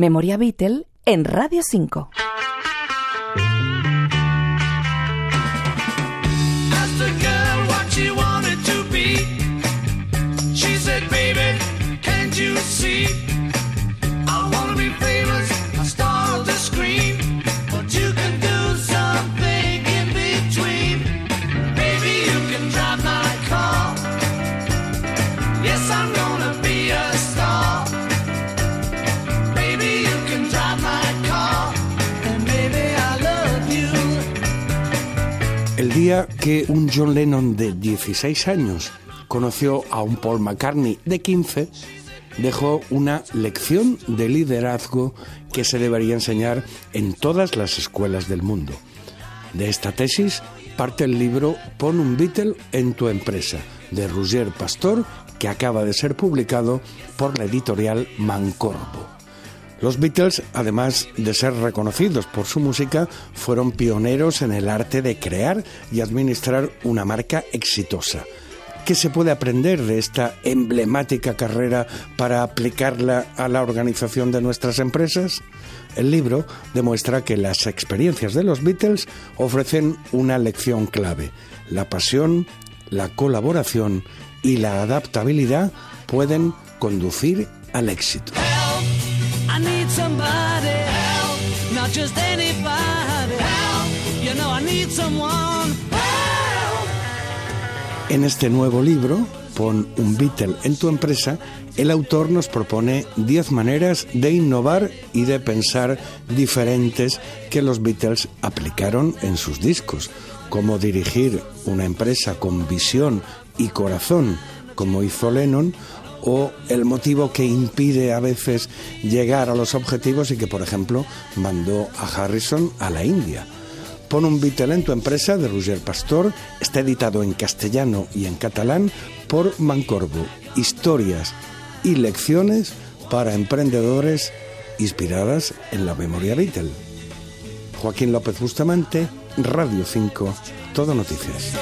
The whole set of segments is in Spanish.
Memoria Beatle en Radio 5. Asked El día que un John Lennon de 16 años conoció a un Paul McCartney de 15, dejó una lección de liderazgo que se debería enseñar en todas las escuelas del mundo. De esta tesis parte el libro Pon un Beatle en tu empresa, de Roger Pastor, que acaba de ser publicado por la editorial Mancorbo. Los Beatles, además de ser reconocidos por su música, fueron pioneros en el arte de crear y administrar una marca exitosa. ¿Qué se puede aprender de esta emblemática carrera para aplicarla a la organización de nuestras empresas? El libro demuestra que las experiencias de los Beatles ofrecen una lección clave. La pasión, la colaboración y la adaptabilidad pueden conducir al éxito. En este nuevo libro, Pon un Beatle en tu empresa, el autor nos propone 10 maneras de innovar y de pensar diferentes que los Beatles aplicaron en sus discos, como dirigir una empresa con visión y corazón, como hizo Lennon, o el motivo que impide a veces llegar a los objetivos y que, por ejemplo, mandó a Harrison a la India. Pon un Beatle en tu empresa de Roger Pastor está editado en castellano y en catalán por Mancorbo. Historias y lecciones para emprendedores inspiradas en la memoria Beatle. Joaquín López Bustamante, Radio 5, Todo Noticias.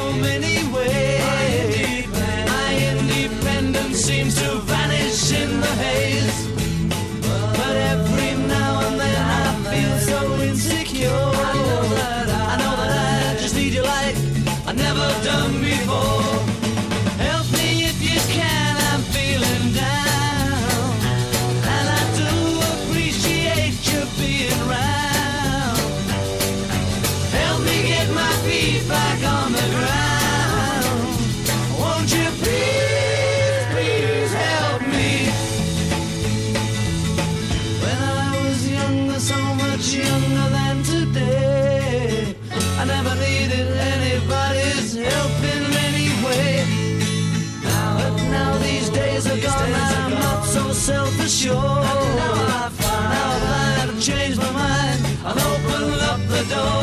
Just like I never done before. Help me if you can, I'm feeling down. And I do appreciate you being round. Help me get my feet back myself ashore. Now I've, now I've changed my mind. I'll open up the door.